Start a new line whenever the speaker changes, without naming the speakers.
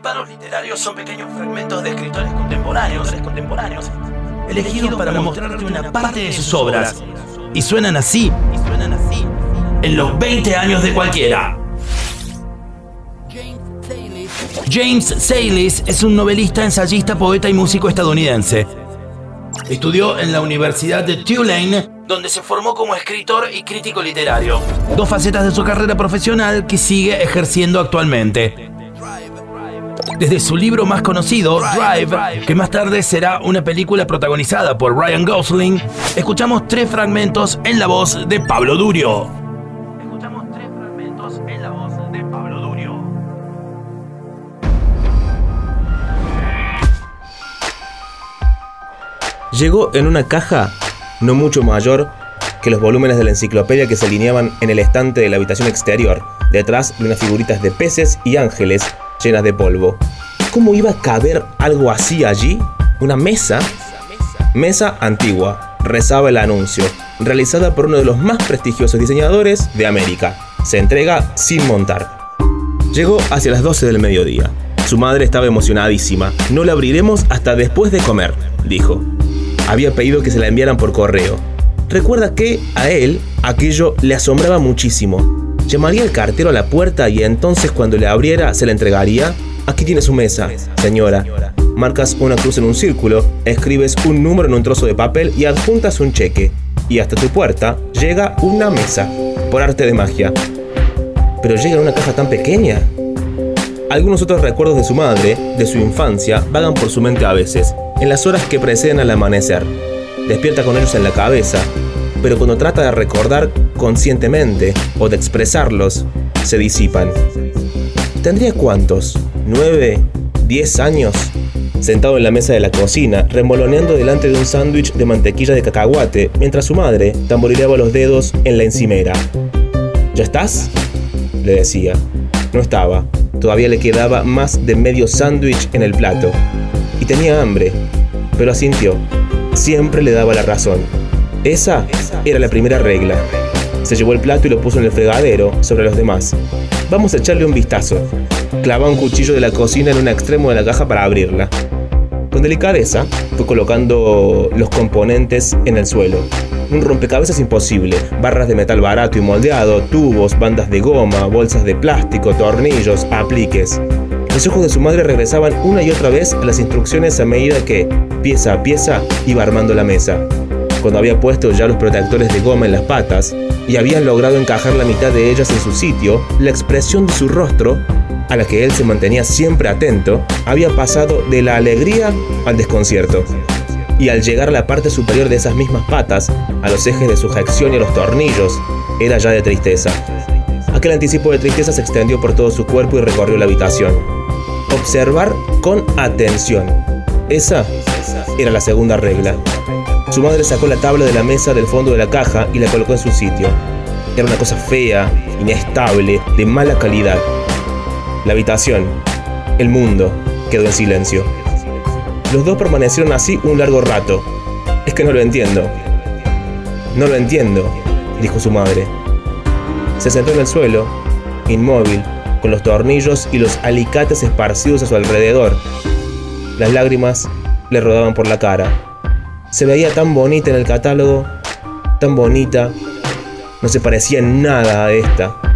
disparos literarios son pequeños fragmentos de escritores contemporáneos, contemporáneos elegidos para mostrarte una parte de sus obras. Y suenan así, y suenan así, en los 20 años de cualquiera. James Sayles es un novelista, ensayista, poeta y músico estadounidense. Estudió en la Universidad de Tulane, donde se formó como escritor y crítico literario. Dos facetas de su carrera profesional que sigue ejerciendo actualmente. Desde su libro más conocido, Drive, que más tarde será una película protagonizada por Ryan Gosling, escuchamos tres fragmentos en la voz de Pablo Durio. Escuchamos tres fragmentos en la voz de Pablo Durio.
Llegó en una caja no mucho mayor que los volúmenes de la enciclopedia que se alineaban en el estante de la habitación exterior, detrás de unas figuritas de peces y ángeles llenas de polvo. ¿Cómo iba a caber algo así allí? ¿Una mesa? Mesa antigua, rezaba el anuncio, realizada por uno de los más prestigiosos diseñadores de América. Se entrega sin montar. Llegó hacia las 12 del mediodía. Su madre estaba emocionadísima. No la abriremos hasta después de comer, dijo había pedido que se la enviaran por correo. Recuerda que a él aquello le asombraba muchísimo. Llamaría el cartero a la puerta y entonces cuando le abriera se la entregaría. Aquí tiene su mesa, señora. Marcas una cruz en un círculo, escribes un número en un trozo de papel y adjuntas un cheque. Y hasta tu puerta llega una mesa, por arte de magia. Pero llega una caja tan pequeña. Algunos otros recuerdos de su madre, de su infancia, vagan por su mente a veces, en las horas que preceden al amanecer. Despierta con ellos en la cabeza, pero cuando trata de recordar conscientemente o de expresarlos, se disipan. ¿Tendría cuántos? ¿Nueve? ¿Diez años? Sentado en la mesa de la cocina, remoloneando delante de un sándwich de mantequilla de cacahuate, mientras su madre tamborileaba los dedos en la encimera. ¿Ya estás? le decía. No estaba. Todavía le quedaba más de medio sándwich en el plato y tenía hambre, pero asintió. Siempre le daba la razón. Esa era la primera regla. Se llevó el plato y lo puso en el fregadero sobre los demás. Vamos a echarle un vistazo. Clava un cuchillo de la cocina en un extremo de la caja para abrirla. Con delicadeza fue colocando los componentes en el suelo. Un rompecabezas imposible, barras de metal barato y moldeado, tubos, bandas de goma, bolsas de plástico, tornillos, apliques. Los ojos de su madre regresaban una y otra vez a las instrucciones a medida que, pieza a pieza, iba armando la mesa. Cuando había puesto ya los protectores de goma en las patas y habían logrado encajar la mitad de ellas en su sitio, la expresión de su rostro, a la que él se mantenía siempre atento, había pasado de la alegría al desconcierto. Y al llegar a la parte superior de esas mismas patas, a los ejes de sujeción y a los tornillos, era ya de tristeza. Aquel anticipo de tristeza se extendió por todo su cuerpo y recorrió la habitación. Observar con atención. Esa era la segunda regla. Su madre sacó la tabla de la mesa del fondo de la caja y la colocó en su sitio. Era una cosa fea, inestable, de mala calidad. La habitación, el mundo, quedó en silencio. Los dos permanecieron así un largo rato. Es que no lo entiendo. No lo entiendo, dijo su madre. Se sentó en el suelo, inmóvil, con los tornillos y los alicates esparcidos a su alrededor. Las lágrimas le rodaban por la cara. Se veía tan bonita en el catálogo, tan bonita, no se parecía en nada a esta.